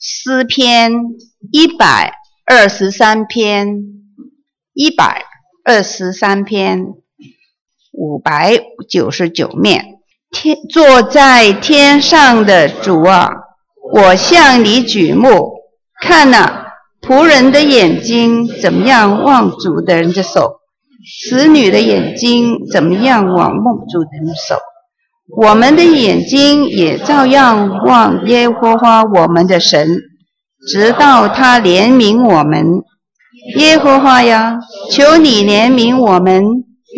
诗篇一百二十三篇，一百二十三篇，五百九十九面。天坐在天上的主啊，我向你举目，看哪，仆人的眼睛怎么样望主的人的手，使女的眼睛怎么样望梦主的人的手。我们的眼睛也照样望耶和华我们的神，直到他怜悯我们。耶和华呀，求你怜悯我们，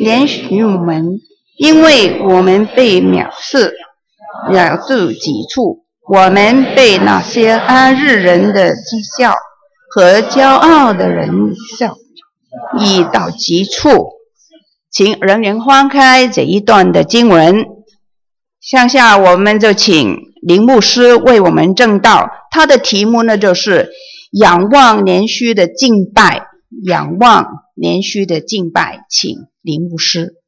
怜恤我们，因为我们被藐视，咬住脊柱，我们被那些安日人的讥笑和骄傲的人笑，已到极处。请人人翻开这一段的经文。向下，我们就请林牧师为我们正道。他的题目呢，就是仰望年虚的敬拜，仰望年虚的敬拜，请林牧师。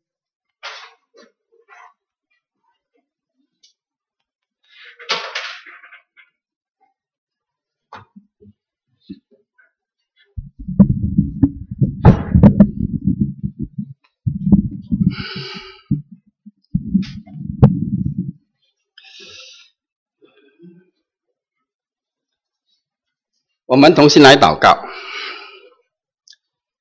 我们同心来祷告，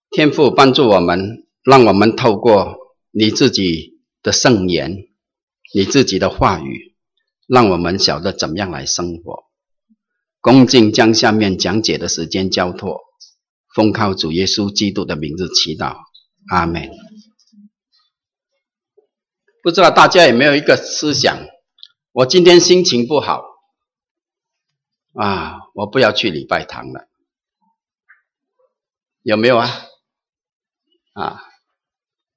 天父帮助我们，让我们透过你自己的圣言，你自己的话语，让我们晓得怎么样来生活。恭敬将下面讲解的时间交托，奉靠主耶稣基督的名字祈祷，阿门。不知道大家有没有一个思想？我今天心情不好。啊，我不要去礼拜堂了，有没有啊？啊，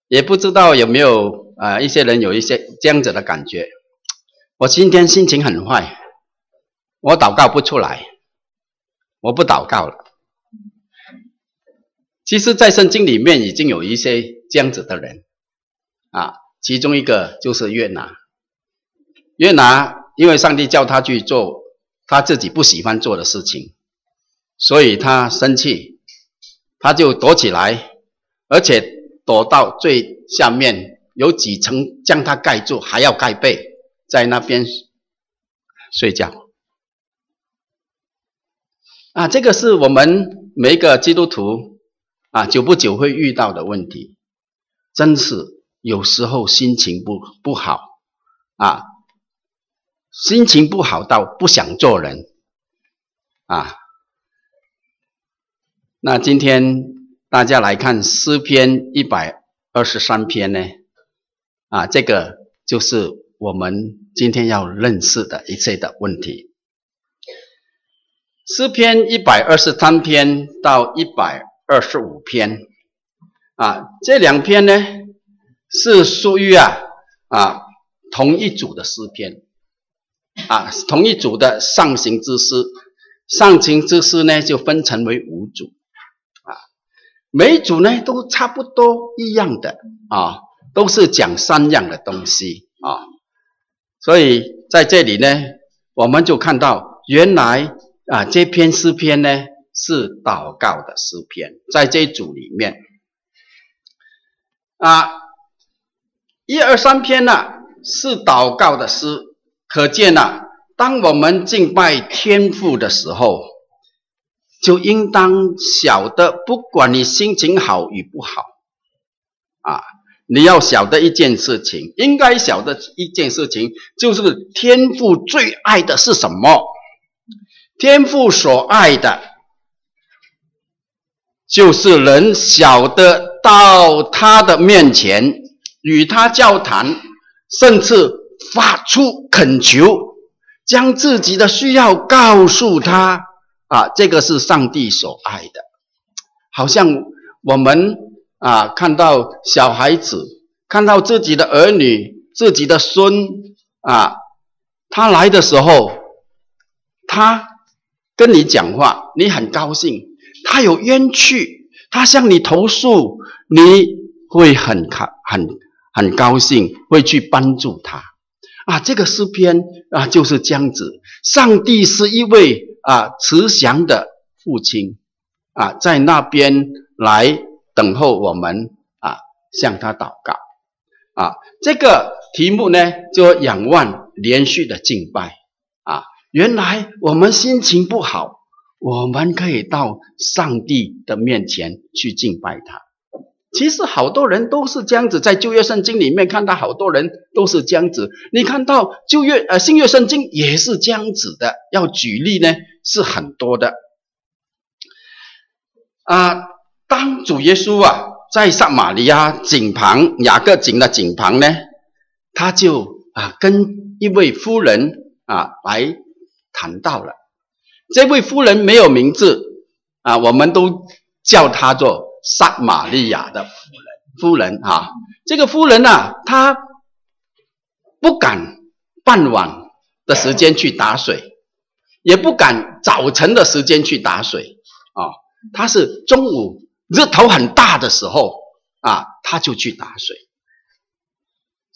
也不知道有没有啊？一些人有一些这样子的感觉，我今天心情很坏，我祷告不出来，我不祷告了。其实，在圣经里面已经有一些这样子的人，啊，其中一个就是约拿，约拿因为上帝叫他去做。他自己不喜欢做的事情，所以他生气，他就躲起来，而且躲到最下面，有几层将他盖住，还要盖被，在那边睡觉。啊，这个是我们每一个基督徒啊，久不久会遇到的问题，真是有时候心情不不好啊。心情不好到不想做人啊！那今天大家来看诗篇一百二十三篇呢？啊，这个就是我们今天要认识的一切的问题。诗篇一百二十三篇到一百二十五篇啊，这两篇呢是属于啊啊同一组的诗篇。啊，同一组的上行之诗，上行之诗呢就分成为五组，啊，每组呢都差不多一样的啊，都是讲三样的东西啊，所以在这里呢，我们就看到原来啊这篇诗篇呢是祷告的诗篇，在这一组里面，啊，一二三篇呢是祷告的诗。可见呐，当我们敬拜天父的时候，就应当晓得，不管你心情好与不好，啊，你要晓得一件事情，应该晓得一件事情，就是天父最爱的是什么？天父所爱的，就是人晓得到他的面前，与他交谈，甚至。发出恳求，将自己的需要告诉他啊，这个是上帝所爱的。好像我们啊，看到小孩子，看到自己的儿女、自己的孙啊，他来的时候，他跟你讲话，你很高兴；他有冤屈，他向你投诉，你会很开很很高兴，会去帮助他。啊，这个诗篇啊，就是这样子。上帝是一位啊慈祥的父亲啊，在那边来等候我们啊，向他祷告啊。这个题目呢，就仰望连续的敬拜啊。原来我们心情不好，我们可以到上帝的面前去敬拜他。其实好多人都是这样子，在旧约圣经里面看到好多人都是这样子。你看到旧约呃新约圣经也是这样子的。要举例呢是很多的啊。当主耶稣啊在撒玛利亚井旁雅各井的井旁呢，他就啊跟一位夫人啊来谈到了。这位夫人没有名字啊，我们都叫她做。撒玛利亚的夫人，夫人啊，这个夫人呢、啊，她不敢傍晚的时间去打水，也不敢早晨的时间去打水啊。她是中午日头很大的时候啊，她就去打水，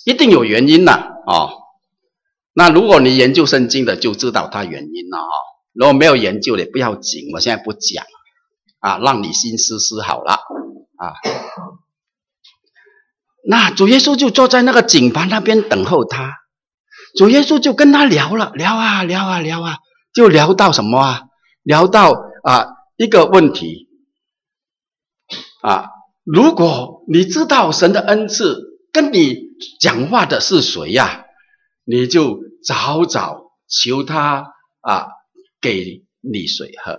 一定有原因的啊。那如果你研究圣经的，就知道她原因了啊。如果没有研究的，不要紧，我现在不讲。啊，让你心思思好了啊。那主耶稣就坐在那个井旁那边等候他。主耶稣就跟他聊了，聊啊聊啊聊啊，就聊到什么啊？聊到啊一个问题啊，如果你知道神的恩赐跟你讲话的是谁呀、你就早早求他啊，给你水喝。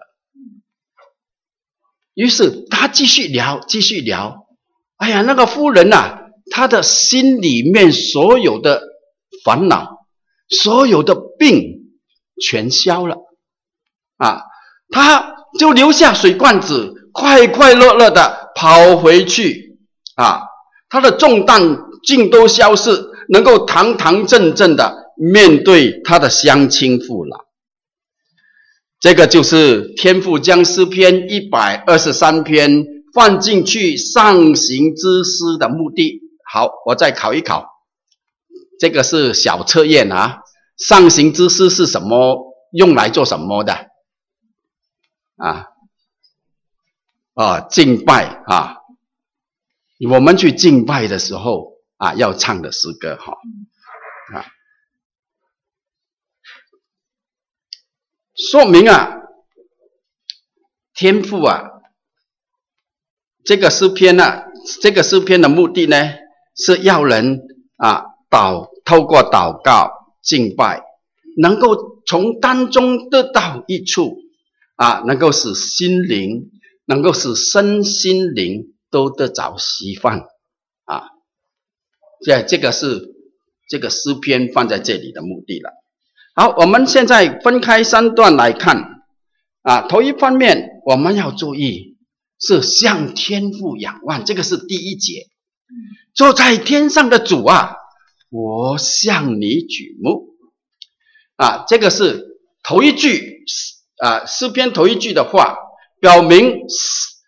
于是他继续聊，继续聊。哎呀，那个夫人呐，她的心里面所有的烦恼，所有的病全消了啊！他就留下水罐子，快快乐乐的跑回去啊！他的重担尽都消失，能够堂堂正正的面对他的乡亲父老。这个就是天父将诗篇一百二十三篇放进去上行之诗的目的。好，我再考一考，这个是小测验啊。上行之诗是什么？用来做什么的？啊啊，敬拜啊！我们去敬拜的时候啊，要唱的诗歌哈说明啊，天赋啊，这个诗篇呢、这个诗篇的目的呢，是要人啊祷透过祷告敬拜，能够从当中得到益处啊，能够使心灵，能够使身心灵都得着释放啊。这这个是这个诗篇放在这里的目的了。好，我们现在分开三段来看啊。头一方面，我们要注意是向天父仰望，这个是第一节。坐在天上的主啊，我向你举目啊。这个是头一句啊，诗篇头一句的话，表明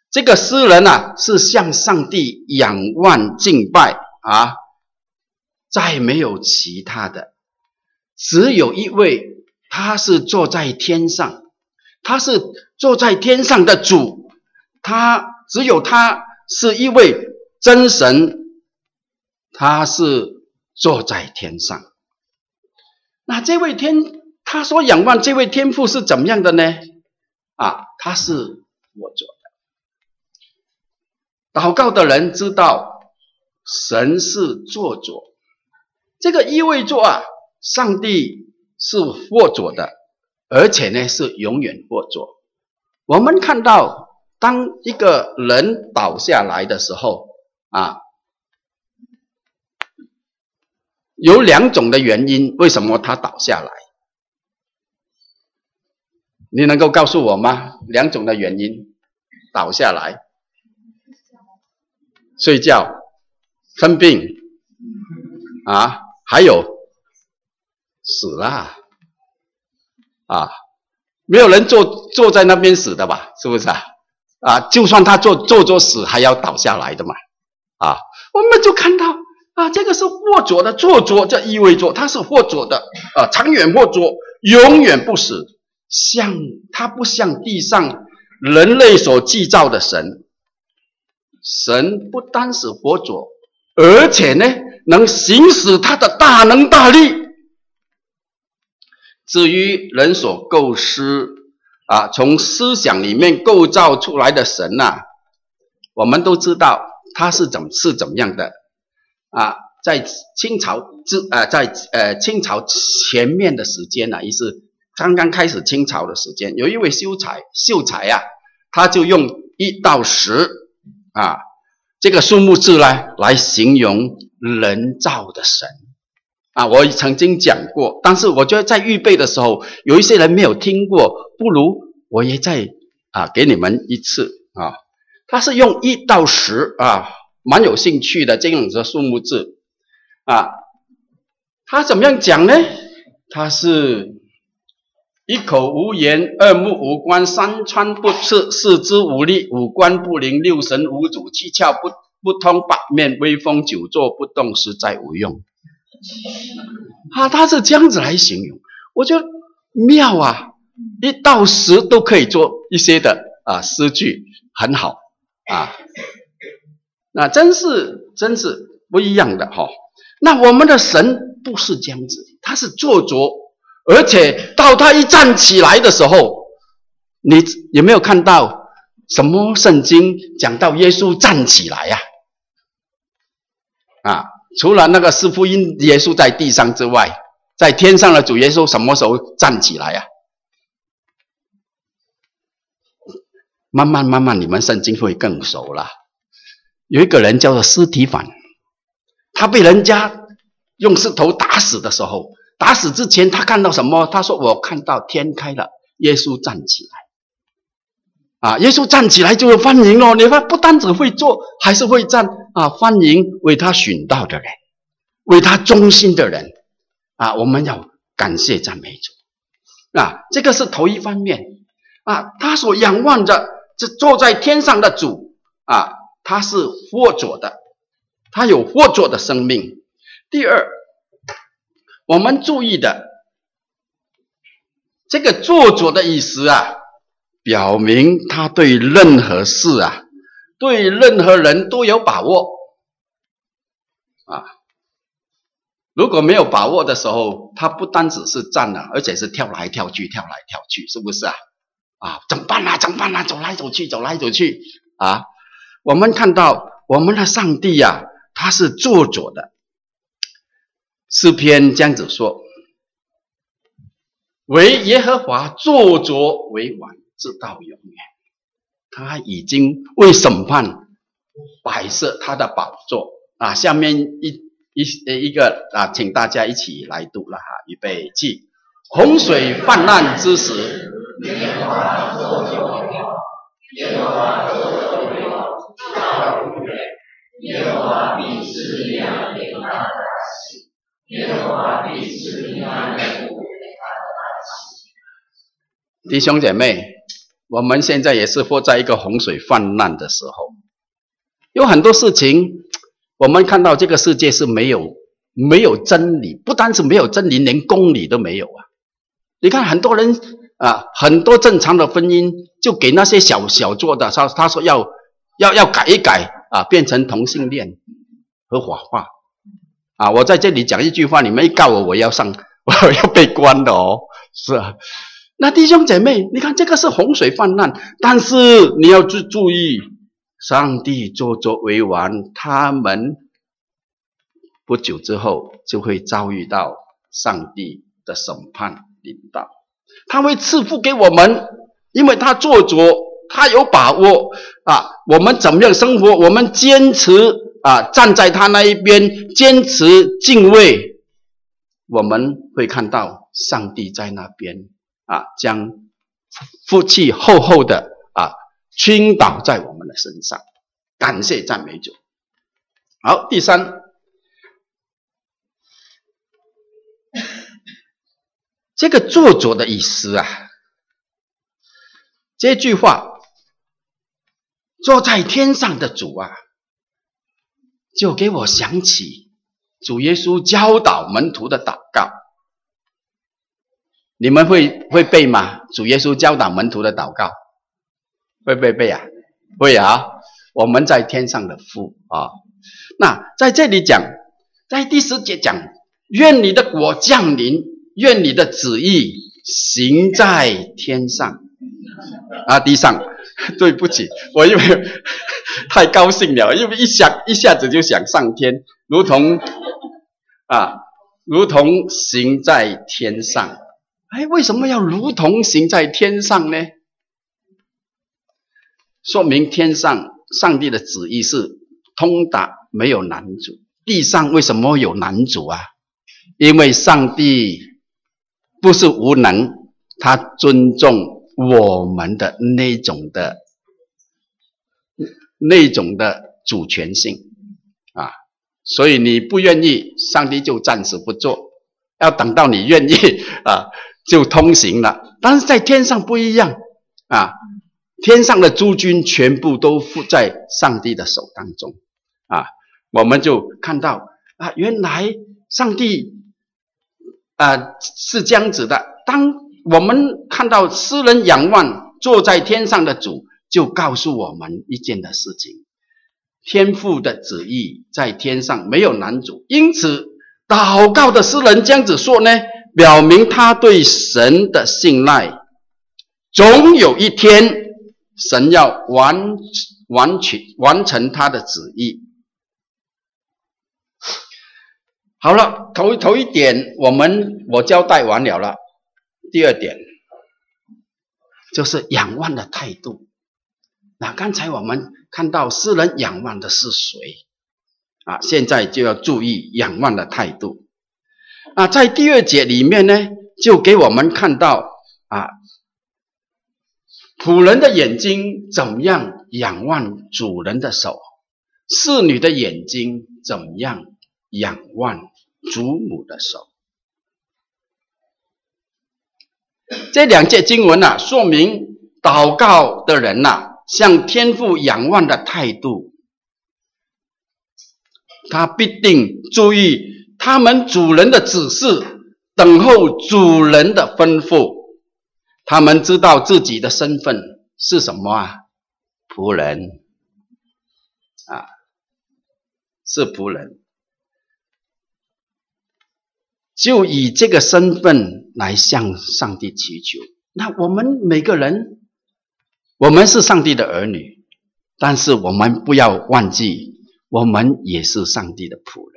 这个诗人啊是向上帝仰望敬拜啊，再没有其他的。只有一位，他是坐在天上，他是坐在天上的主，他只有他是一位真神，他是坐在天上。那这位天，他所仰望这位天父是怎么样的呢？啊，他是我做的。祷告的人知道，神是坐着，这个意味着啊。上帝是卧着的，而且呢是永远卧着。我们看到，当一个人倒下来的时候，啊，有两种的原因，为什么他倒下来？你能够告诉我吗？两种的原因，倒下来，睡觉、生病，啊，还有。死了啊！没有人坐坐在那边死的吧？是不是啊？啊，就算他坐坐着死，还要倒下来的嘛？啊，我们就看到啊，这个是卧着的，坐着，这意味着他是卧着的啊，长远卧着，永远不死。像他不像地上人类所制造的神，神不单是活着，而且呢，能行使他的大能大力。至于人所构思啊，从思想里面构造出来的神呐、我们都知道他是怎是怎么样的啊，在清朝之啊，在呃清朝前面的时间呢、也是。刚刚开始清朝的时间，有一位秀才，秀才啊，他就用一到十啊这个数目字呢来形容人造的神啊。我曾经讲过，但是我觉得在预备的时候，有一些人没有听过，不如我也再啊给你们一次啊。他是用一到十啊，蛮有兴趣的这样的数目字啊。他怎么样讲呢？他是。一口无言，二目无光，三川不刺，四肢无力，五官不灵，六神无主，七窍不不通，八面威风，久坐不动，实在无用。啊，他是这样子来形容，我觉得妙啊！一到十都可以做一些的啊诗句，很好啊。那真是真是不一样的哈、那我们的神不是这样子，他是做作。而且到他一站起来的时候，你有没有看到什么圣经讲到耶稣站起来呀？啊，除了那个四福音耶稣在地上之外，在天上的主耶稣什么时候站起来呀？慢慢慢慢，你们圣经会更熟了。有一个人叫做司提反，他被人家用石头打死的时候。打死之前，他看到什么？他说：“我看到天开了，耶稣站起来。啊，耶稣站起来就是欢迎哦。你看，不单只会坐，还是会站啊，欢迎为他寻道的人，为他忠心的人。啊，我们要感谢赞美主。啊，这个是头一方面。啊，他所仰望着，这坐在天上的主啊，他是活着的，他有活着的生命。第二。我们注意的这个做作的意思啊，表明他对任何事啊，对任何人都有把握啊。如果没有把握的时候，他不单只是站了，而且是跳来跳去，跳来跳去，是不是啊？啊，怎么办啊？怎么办啊？走来走去，走来走去啊！我们看到我们的上帝呀、啊，他是做作的。诗篇这样子说：“为耶和华坐着为王，直到永远。他已经为审判摆设他的宝座啊！下面一一一个啊，请大家一起来读了哈，预备起。洪水泛滥之时，”弟兄姐妹，我们现在也是活在一个洪水泛滥的时候，有很多事情，我们看到这个世界是没有没有真理，不单是没有真理，连公理都没有啊！你看很多人啊，很多正常的婚姻，就给那些小小做的，他他说要要要改一改啊，变成同性恋合法化。啊！我在这里讲一句话，你们一告我，我要上，我要被关的哦。是啊，那弟兄姐妹，你看这个是洪水泛滥，但是你要注注意，上帝做作为王，他们不久之后就会遭遇到上帝的审判领导，他会赐福给我们，因为他做主，他有把握啊。我们怎么样生活？我们坚持。啊，站在他那一边，坚持敬畏，我们会看到上帝在那边啊，将福气厚厚的啊倾倒在我们的身上。感谢赞美主。好，第三，这个坐着的意思啊，这句话，坐在天上的主啊。就给我想起主耶稣教导门徒的祷告。你们会会背吗？主耶稣教导门徒的祷告，会不会背啊？会啊！我们在天上的父啊，那在这里讲，在第十节讲，愿你的国降临，愿你的旨意行在天上啊，地上。对不起，我因为 太高兴了，因为一想一下子就想上天，如同啊，如同行在天上。哎，为什么要如同行在天上呢？说明天上上帝的旨意是通达，没有难阻。地上为什么有难阻啊？因为上帝不是无能，他尊重。我们的那种的那种的主权性啊，所以你不愿意，上帝就暂时不做，要等到你愿意 啊，就通行了。但是在天上不一样啊，天上的诸君全部都附在上帝的手当中啊，我们就看到啊，原来上帝啊是这样子的，当。我们看到诗人仰望坐在天上的主，就告诉我们一件的事情：天父的旨意在天上没有难主。因此，祷告的诗人这样子说呢，表明他对神的信赖。总有一天，神要完完全完成他的旨意。好了，头头一点，我们我交代完了了。第二点就是仰望的态度。那刚才我们看到诗人仰望的是谁啊？现在就要注意仰望的态度。啊，在第二节里面呢，就给我们看到啊，仆人的眼睛怎么样仰望主人的手，侍女的眼睛怎么样仰望主母的手。这两节经文啊，说明祷告的人呐、啊，向天父仰望的态度，他必定注意他们主人的指示，等候主人的吩咐。他们知道自己的身份是什么啊？仆人啊，是仆人。就以这个身份来向上帝祈求。那我们每个人，我们是上帝的儿女，但是我们不要忘记，我们也是上帝的仆人。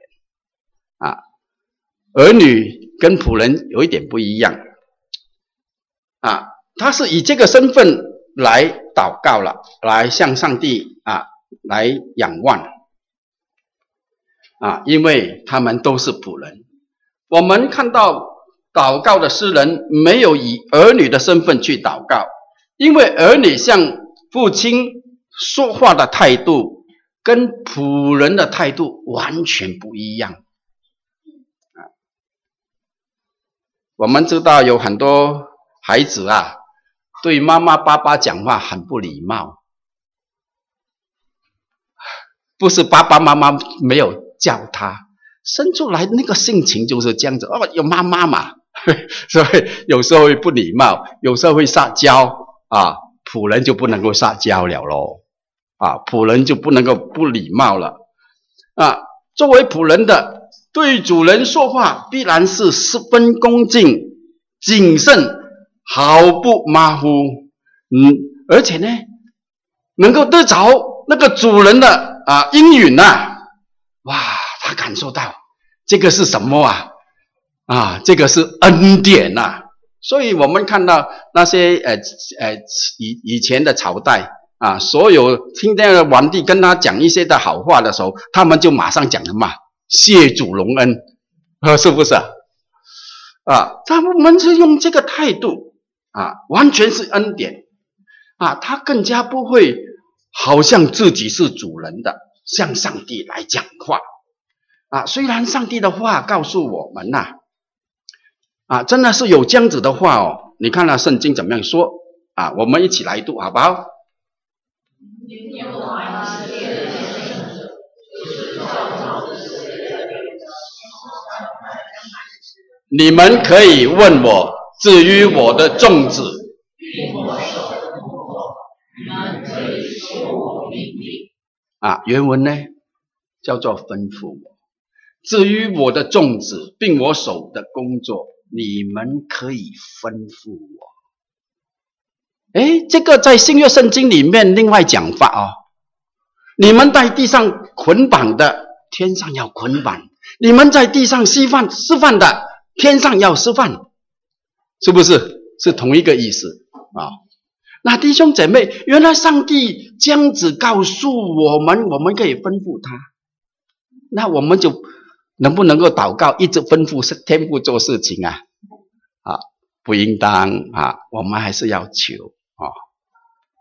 儿女跟仆人有一点不一样啊，他是以这个身份来祷告了，来向上帝啊来仰望啊，因为他们都是仆人。我们看到祷告的诗人没有以儿女的身份去祷告，因为儿女向父亲说话的态度跟仆人的态度完全不一样。我们知道有很多孩子啊，对妈妈爸爸讲话很不礼貌，不是爸爸妈妈没有教他。生出来那个性情就是这样子哦，有妈妈嘛，所以有时候会不礼貌，有时候会撒娇啊，仆人就不能够撒娇了喽，啊，仆人就不能够不礼貌了啊。作为仆人的，对主人说话必然是十分恭敬、谨慎，毫不马虎，嗯，而且呢，能够得着那个主人的啊应允呐，哇。他感受到这个是什么啊？啊，这个是恩典呐、所以我们看到那些呃呃以以前的朝代啊，所有听见皇帝跟他讲一些的好话的时候，他们就马上讲什么？谢主隆恩，啊，是不是啊？啊，他们是用这个态度啊，完全是恩典啊，他更加不会好像自己是主人的，向上帝来讲话。啊，虽然上帝的话告诉我们呐、啊，啊，真的是有这样子的话哦。你看那圣经怎么样说啊？我们一起来读好不好？你们可以问我至于我的众子，啊，原文呢叫做吩咐我。至于我的众子，并我手的工作，你们可以吩咐我。哎，这个在新约圣经里面另外讲法哦。你们在地上捆绑的，天上要捆绑；你们在地上示范示范的，天上要吃饭，是不是？是同一个意思啊？那弟兄姐妹，原来上帝这样子告诉我们，我们可以吩咐他，那我们就能不能够祷告，一直吩咐天父做事情啊？啊，不应当啊，我们还是要求。啊、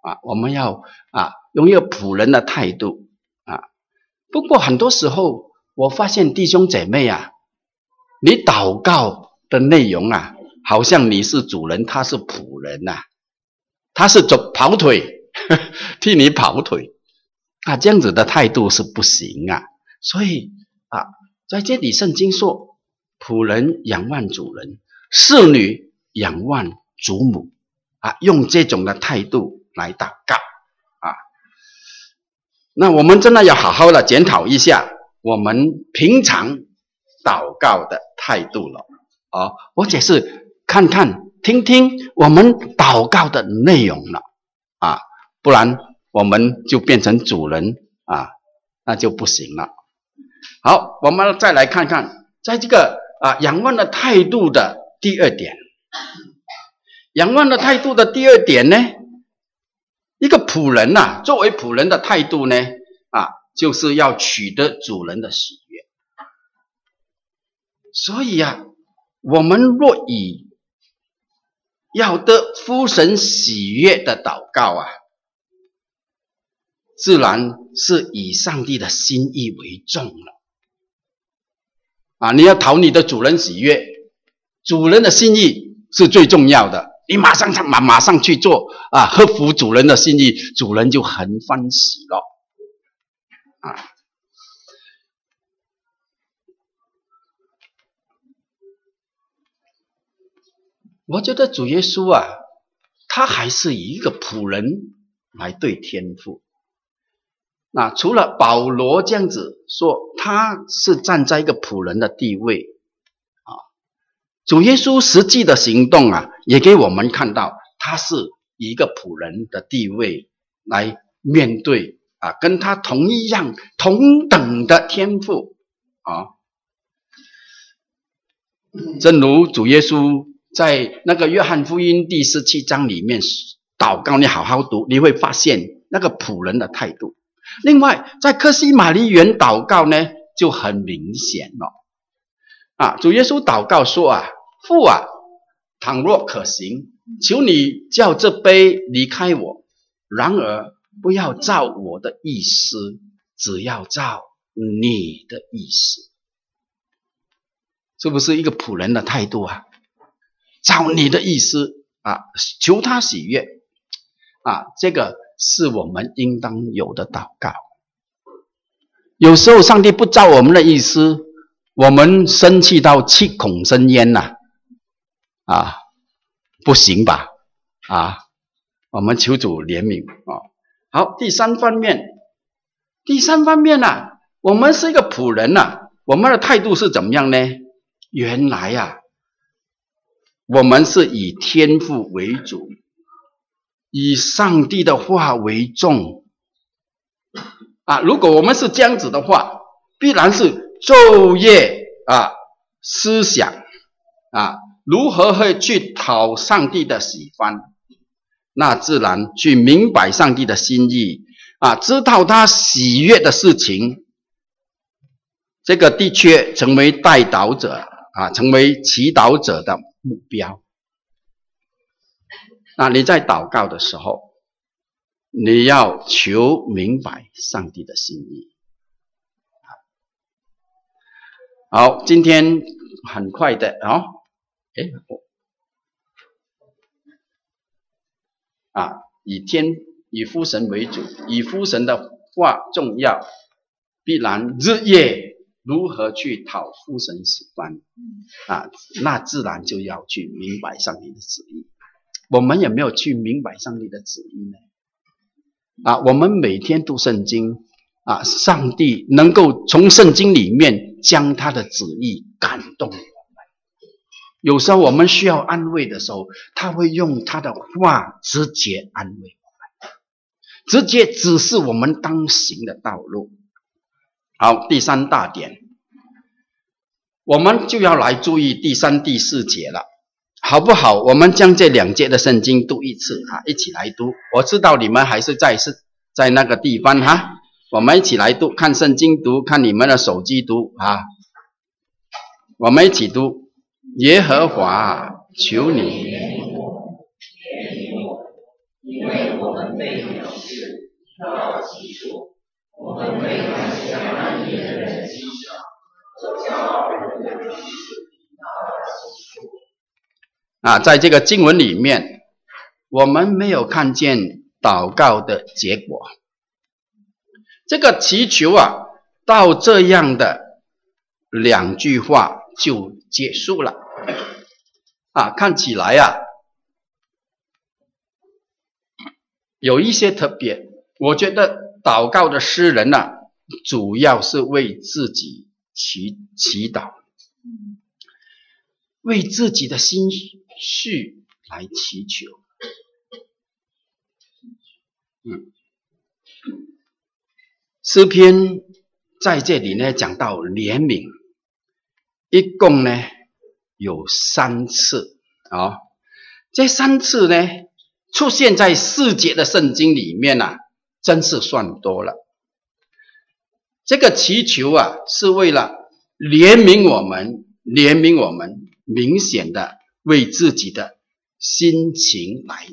啊，我们要啊，用一个仆人的态度啊。不过很多时候，我发现弟兄姐妹啊，你祷告的内容啊，好像你是主人，他是仆人呐、啊，他是走跑腿，替你跑腿啊，这样子的态度是不行啊。所以啊，在这里圣经说，仆人仰望主人，侍女仰望主母。啊，用这种的态度来祷告啊，那我们真的要好好的检讨一下我们平常祷告的态度了啊，我只是看看听听我们祷告的内容了啊，不然我们就变成主人啊，那就不行了。好，我们再来看看，在这个啊仰望的态度的第二点。仰望的态度的第二点呢，一个仆人呐、作为仆人的态度呢，啊，就是要取得主人的喜。所以啊，我们若以要得夫神喜悦的祷告啊，自然是以上帝的心意为重了。啊，你要讨你的主人喜悦，主人的心意是最重要的。你马上上马马上去做啊，合乎主人的心意，主人就很欢喜了啊。我觉得主耶稣啊，他还是以一个仆人来对天父。那除了保罗这样子说，他是站在一个仆人的地位啊。主耶稣实际的行动啊，也给我们看到，他是以一个仆人的地位来面对啊，跟他同一样同等的天赋啊。正如主耶稣在那个约翰福音第十七章里面祷告，你好好读，你会发现那个仆人的态度。另外，在克西马尼园祷告呢，就很明显了。啊，主耶稣祷告说啊，父啊，倘若可行，求你叫这杯离开我；然而不要照我的意思，只要照你的意思。是不是一个仆人的态度啊？照你的意思啊，求他喜悦啊，这个是我们应当有的祷告。有时候上帝不照我们的意思。我们生气到七孔生烟呐，啊，不行吧？啊，我们求主怜悯啊。好，第三方面，第三方面呢，我们是一个仆人呐，我们的态度是怎么样呢？原来呀，我们是以天赋为主，以上帝的话为重啊。如果我们是这样子的话，必然是。昼夜啊，思想啊，如何会去讨上帝的喜欢？那自然去明白上帝的心意啊，知道他喜悦的事情。这个的确成为代祷者啊，成为祈祷者的目标。那你在祷告的时候，你要求明白上帝的心意。好，今天很快的啊，哎，我啊，以天以父神为主，以父神的话重要，必然日夜如何去讨父神喜欢啊？那自然就要去明白上帝的旨意。我们有没有去明白上帝的旨意呢？啊，我们每天读圣经啊，上帝能够从圣经里面将他的旨意感动我们。有时候我们需要安慰的时候，他会用他的话直接安慰我们，直接指示我们当行的道路。好，第三大点，我们就要来注意第三、第四节了，好不好？我们将这两节的圣经读一次啊，一起来读。我知道你们还是在是在那个地方哈，我们一起来读，看圣经读，看你们的手机读啊，我们一起读。耶和华，求你，因为我们被藐视，遭到欺辱，我们被那些蛮逆的人讥笑，做骄傲人的人欺辱。啊，在这个经文里面，我们没有看见祷告的结果。这个祈求啊，到这样的两句话就结束了。啊，看起来啊，有一些特别。我觉得祷告的诗人呢、主要是为自己祈祈祷，为自己的心绪来祈求。嗯，诗篇在这里呢讲到怜悯，一共呢。有三次啊、这三次呢出现在四节的圣经里面啊，真是算多了。这个祈求啊，是为了怜悯我们，怜悯我们，明显的为自己的心情来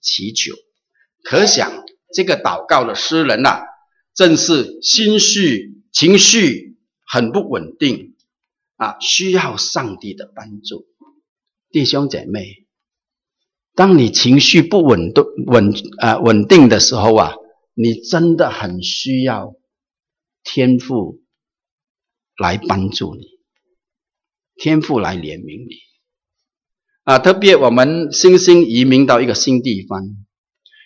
祈求。可想这个祷告的诗人啊，正是心绪情绪很不稳定。啊，需要上帝的帮助，弟兄姐妹，当你情绪不稳定、稳啊稳定的时候啊，你真的很需要天赋来帮助你，天赋来怜悯你啊！特别我们新兴移民到一个新地方，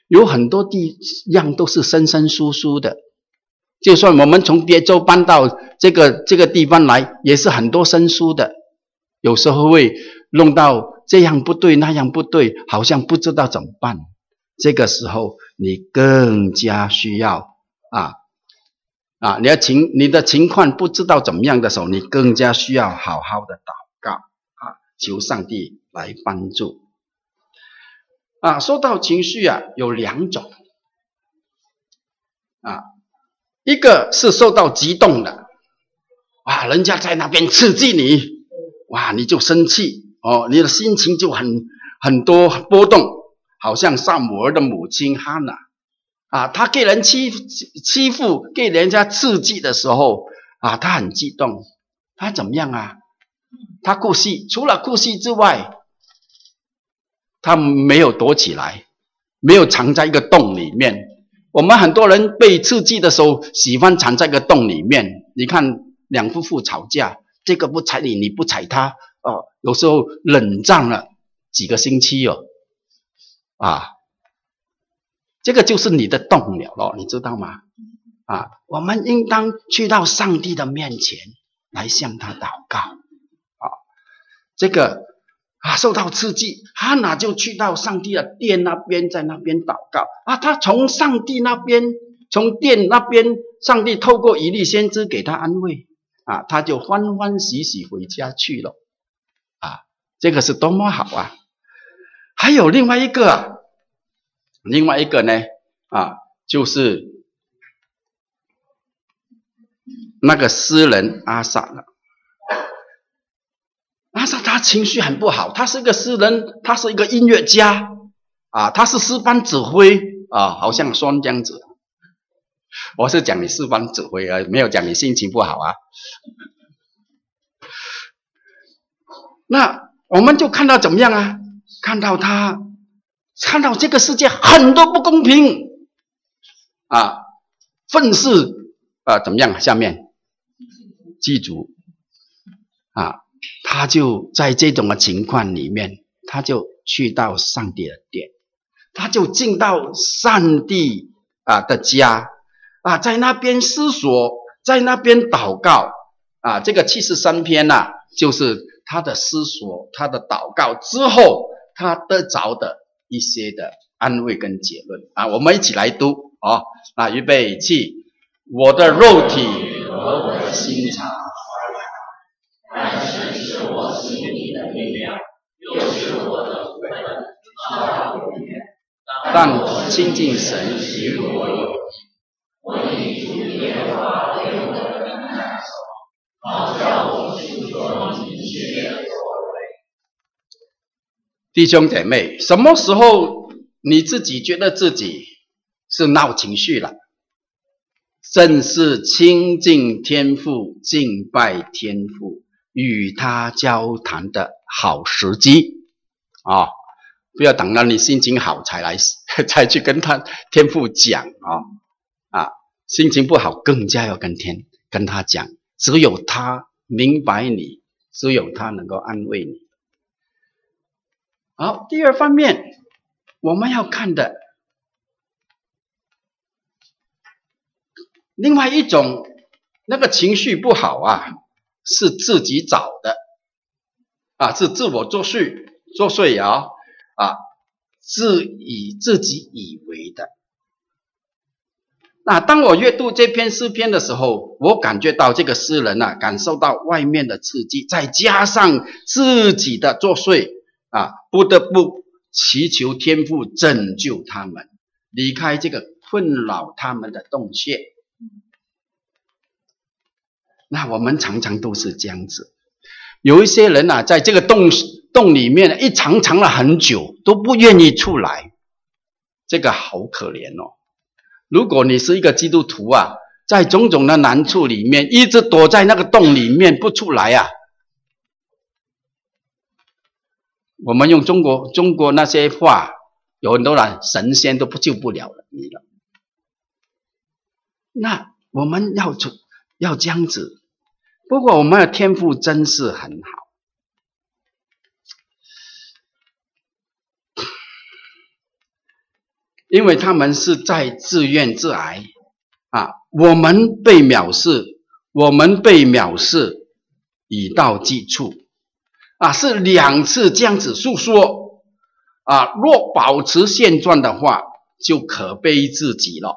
有很多地样都是生生疏疏的。就算我们从别州搬到这个这个地方来，也是很多生疏的，有时候会弄到这样不对那样不对，好像不知道怎么办。这个时候你更加需要啊啊，你的情你的情况不知道怎么样的时候，你更加需要好好的祷告啊，求上帝来帮助。啊，说到情绪啊，有两种啊。一个是受到激动的，哇，人家在那边刺激你，哇，你就生气哦，你的心情就很很多波动，好像撒母耳的母亲哈娜啊，她给人欺欺负，给人家刺激的时候啊，她很激动，她怎么样啊？她哭泣，除了哭泣之外，他没有躲起来，没有藏在一个洞里面。我们很多人被刺激的时候，喜欢藏在一个洞里面。你看两夫妇吵架，这个不睬你，你不睬他，哦，有时候冷战了几个星期哦，啊，这个就是你的动了咯，你知道吗？啊，我们应当去到上帝的面前来向他祷告，啊，这个。啊，受到刺激，哈拿就去到上帝的殿那边，在那边祷告。啊，他从上帝那边，从殿那边，上帝透过以利先知给他安慰。啊，他就欢欢喜喜回家去了。啊，这个是多么好啊！还有另外一个，另外一个呢，啊，就是那个诗人阿萨了。阿萨他情绪很不好，他是一个诗人，他是一个音乐家，啊，他是诗班指挥啊，好像说这样子。我是讲你诗班指挥啊，没有讲你心情不好啊。那我们就看到怎么样啊？看到他，看到这个世界很多不公平啊，愤世啊，怎么样？下面。记住啊，他就在这种的情况里面，他就去到上帝的殿，他就进到上帝啊的家啊，在那边思索，在那边祷告啊。这个七十三篇呐、就是他的思索，他的祷告之后，他得着的一些的安慰跟结论啊。我们一起来读啊，那预备起。我的肉体和我的心肠，但我心里的力量，又是我的福分，直到永远。但亲近神使我有益，弟兄姐妹，什么时候你自己觉得自己是闹情绪了？正是亲近天父、敬拜天父、与他交谈的好时机啊、不要等到你心情好才来，才去跟他天父讲啊、啊，心情不好更加要跟天跟他讲，只有他明白你，只有他能够安慰你。好，第二方面我们要看的。另外一种，那个情绪不好啊，是自己找的，啊，是自我作祟作祟啊，啊，自以自己以为的。那当我阅读这篇诗篇的时候，我感觉到这个诗人啊，感受到外面的刺激，再加上自己的作祟啊，不得不祈求天父拯救他们，离开这个困扰他们的洞穴。那我们常常都是这样子，有一些人啊，在这个洞洞里面一藏藏了很久，都不愿意出来，这个好可怜哦。如果你是一个基督徒啊，在种种的难处里面，一直躲在那个洞里面不出来啊，我们用中国中国那些话，有很多人神仙都不救不了了你了。那我们要出。要这样子，不过我们的天赋真是很好，因为他们是在自怨自艾啊，我们被藐视，我们被藐视，已到极处啊，是两次这样子诉说啊，若保持现状的话，就可悲至极了。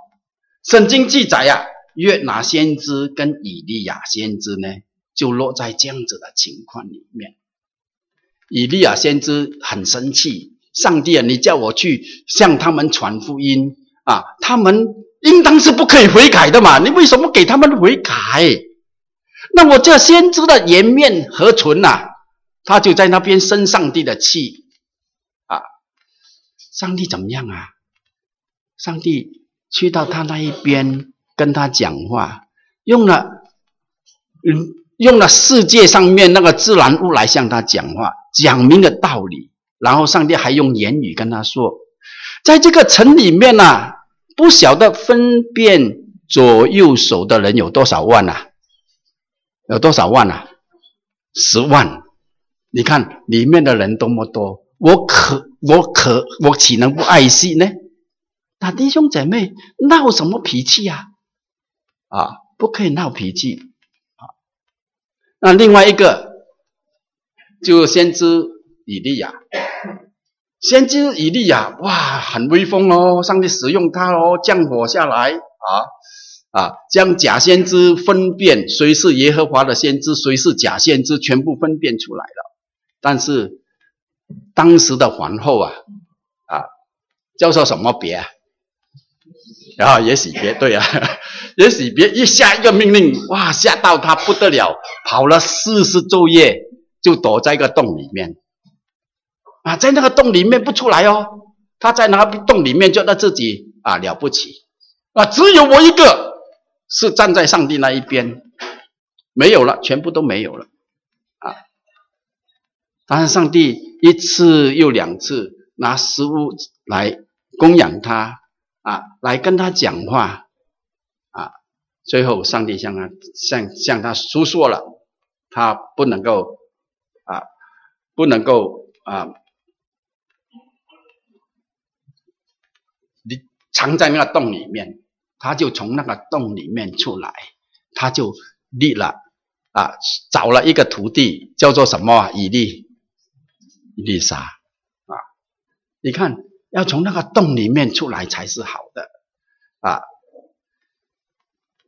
圣经记载呀、啊。约拿先知跟以利亚先知呢，就落在这样子的情况里面。以利亚先知很生气，上帝啊，你叫我去向他们传福音啊，他们应当是不可以悔改的嘛，你为什么给他们悔改？那我这先知的颜面何存呐、啊？他就在那边生上帝的气啊，上帝怎么样啊？上帝去到他那一边。跟他讲话，用了，嗯，用了世界上面那个自然物来向他讲话，讲明了道理，然后上帝还用言语跟他说，在这个城里面呐，不晓得分辨左右手的人有多少万呐？有多少万呐？十万，你看里面的人多么多，我可我可我岂能不爱惜呢？那弟兄姐妹闹什么脾气呀？啊，不可以闹脾气啊！那另外一个，就先知以利亚，先知以利亚，哇，很威风哦！上帝使用他哦，降火下来啊啊，将假先知分辨谁是耶和华的先知，谁是假先知，全部分辨出来了。但是当时的皇后啊啊，叫做什么别啊？然后也许别对啊。也许别一下一个命令，哇，吓到他不得了，跑了四十昼夜，就躲在一个洞里面，啊，在那个洞里面不出来哦，他在那个洞里面觉得自己啊了不起，啊，只有我一个是站在上帝那一边，没有了，全部都没有了，但是上帝一次又两次拿食物来供养他，啊，来跟他讲话啊。最后上帝向他向向他诉说了，他不能够啊，不能够啊，你藏在那个洞里面，他就从那个洞里面出来，他就立了啊，找了一个徒弟，叫做什么？以利伊丽莎啊，你看。要从那个洞里面出来才是好的，啊，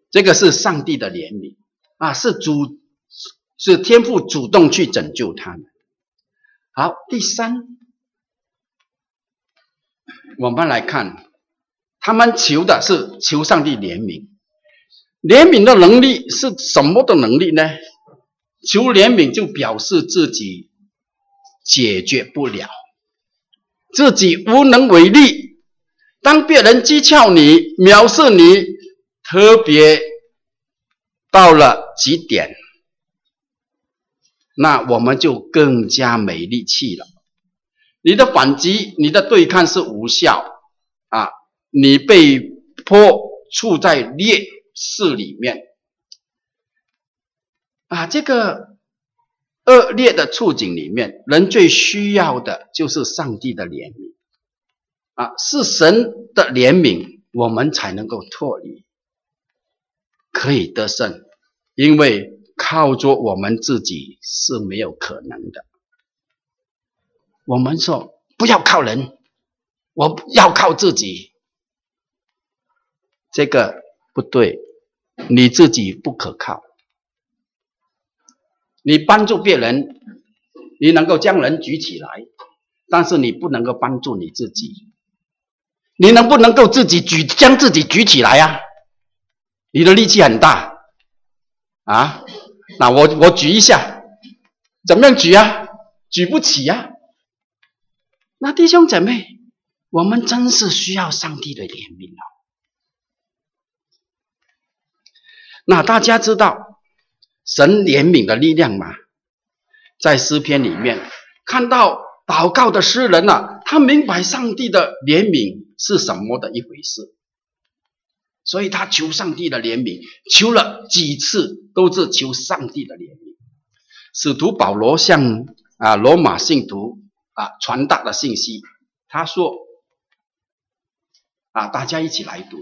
这个是上帝的怜悯啊，是主是天父主动去拯救他们。好，第三，我们来看，他们求的是求上帝怜悯，怜悯的能力是什么的能力呢？求怜悯就表示自己解决不了。自己无能为力，当别人讥诮你、藐视你，特别到了极点，那我们就更加没力气了。你的反击、你的对抗是无效啊！你被迫处在劣势里面啊！这个。恶劣的处境里面，人最需要的就是上帝的怜悯啊！是神的怜悯，我们才能够脱离，可以得胜。因为靠着我们自己是没有可能的。我们说不要靠人，我要靠自己，这个不对，你自己不可靠。你帮助别人，你能够将人举起来，但是你不能够帮助你自己。你能不能够自己举，将自己举起来呀、啊？你的力气很大啊！那我我举一下，怎么样举啊？举不起、啊。那弟兄姐妹，我们真是需要上帝的怜悯啊！那大家知道。神怜悯的力量嘛，在诗篇里面看到祷告的诗人啊，他明白上帝的怜悯是什么的一回事，所以他求上帝的怜悯，求了几次都是求上帝的怜悯。使徒保罗向啊罗马信徒啊传达的信息，他说啊，大家一起来读。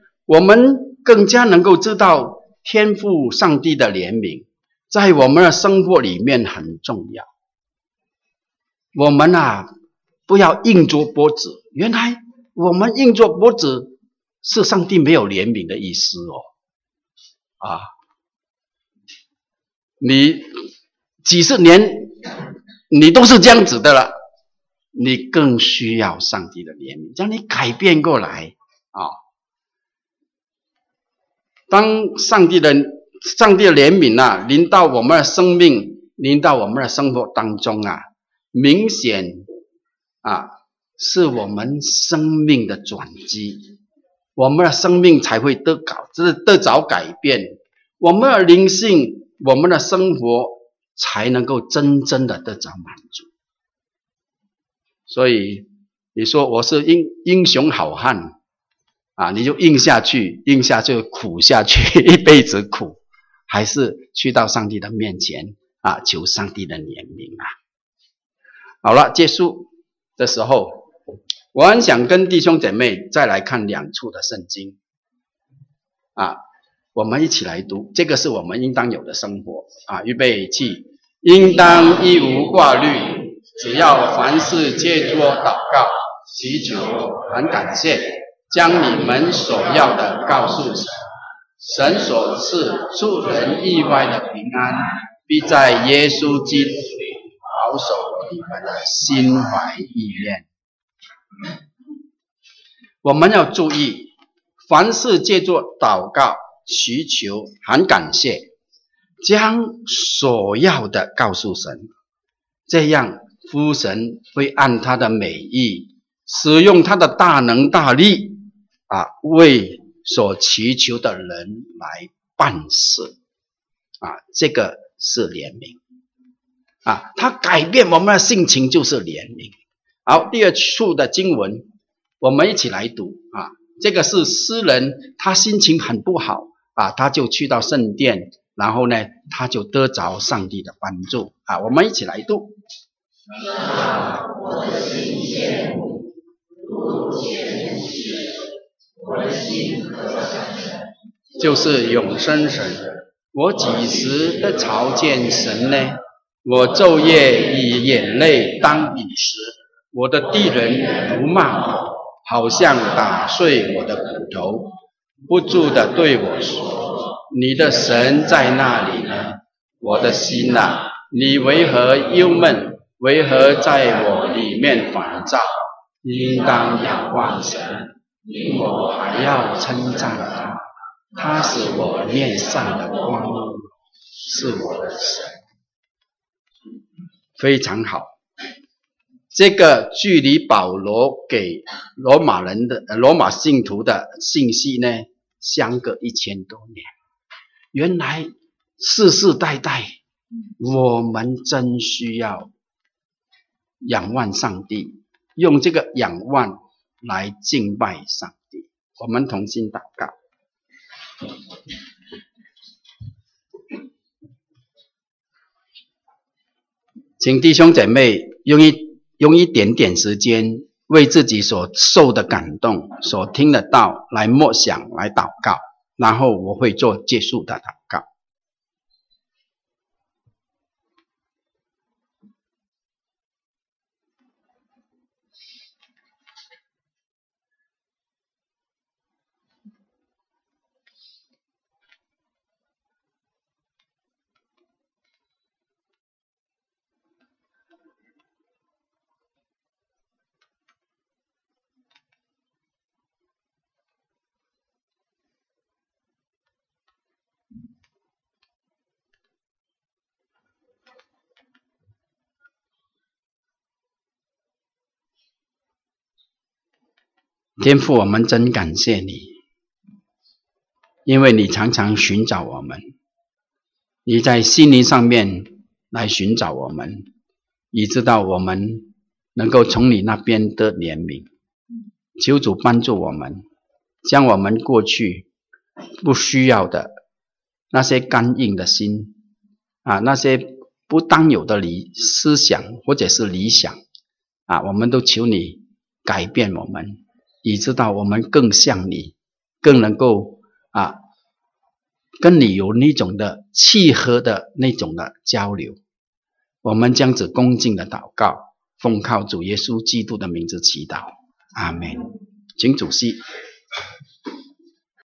我们更加能够知道天赋上帝的怜悯，在我们的生活里面很重要。我们啊，不要硬着脖子。原来我们硬着脖子是上帝没有怜悯的意思哦。啊，你几十年你都是这样子的了，你更需要上帝的怜悯，将你改变过来啊。当上帝的上帝的怜悯啊，临到我们的生命，临到我们的生活当中啊，明显啊，是我们生命的转机，我们的生命才会得搞，就是得着改变，我们的灵性，我们的生活才能够真正的得着满足。所以你说我是英英雄好汉。啊，你就硬下去，硬下去，苦下去，一辈子苦，还是去到上帝的面前啊，求上帝的怜悯啊。好了，结束的时候，我很想跟弟兄姐妹再来看两处的圣经啊，我们一起来读，这个是我们应当有的生活啊。预备起，应当一无挂虑，只要凡事借着祷告、祈求很感谢。将你们所要的告诉神，神所赐出人意外的平安，必在耶稣基督里保守你们的心怀意念。我们要注意，凡事借助祷告、祈求、很感谢，将所要的告诉神，这样父神会按他的美意，使用他的大能大力啊，为所祈求的人来办事啊，这个是怜悯啊，他改变我们的性情就是怜悯。好，第二处的经文。我们一起来读啊，这个是诗人，他心情很不好啊，他就去到圣殿，然后呢，他就得着上帝的帮助啊。我们一起来读。我的心羡慕，我，就是永生神。我几时得朝见神呢？我昼夜以眼泪当饮食，我的敌人不骂我。好像打碎我的骨头，不住地对我说：“你的神在哪里呢？”我的心啊，你为何忧闷？为何在我里面烦躁？应当仰望神，我还要称赞他。他是我面上的光，是我的神，非常好。这个距离保罗给罗马人的罗马信徒的信息呢，相隔一千多年。原来世世代代，我们真需要仰望上帝，用这个仰望来敬拜上帝。我们同心祷告，请弟兄姐妹用一。用一点点时间，为自己所受的感动、所听的道来默想、来祷告，然后我会做结束的祷告。天父，我们真感谢你，因为你常常寻找我们，你在心灵上面来寻找我们，以知道我们能够从你那边得怜悯。求主帮助我们，将我们过去不需要的那些刚硬的心啊，那些不当有的理思想或者是理想啊，我们都求你改变我们。以知道我们更像你，更能够啊，跟你有那种的契合的那种的交流。我们将此恭敬的祷告，奉靠主耶稣基督的名字祈祷，阿门。请主席。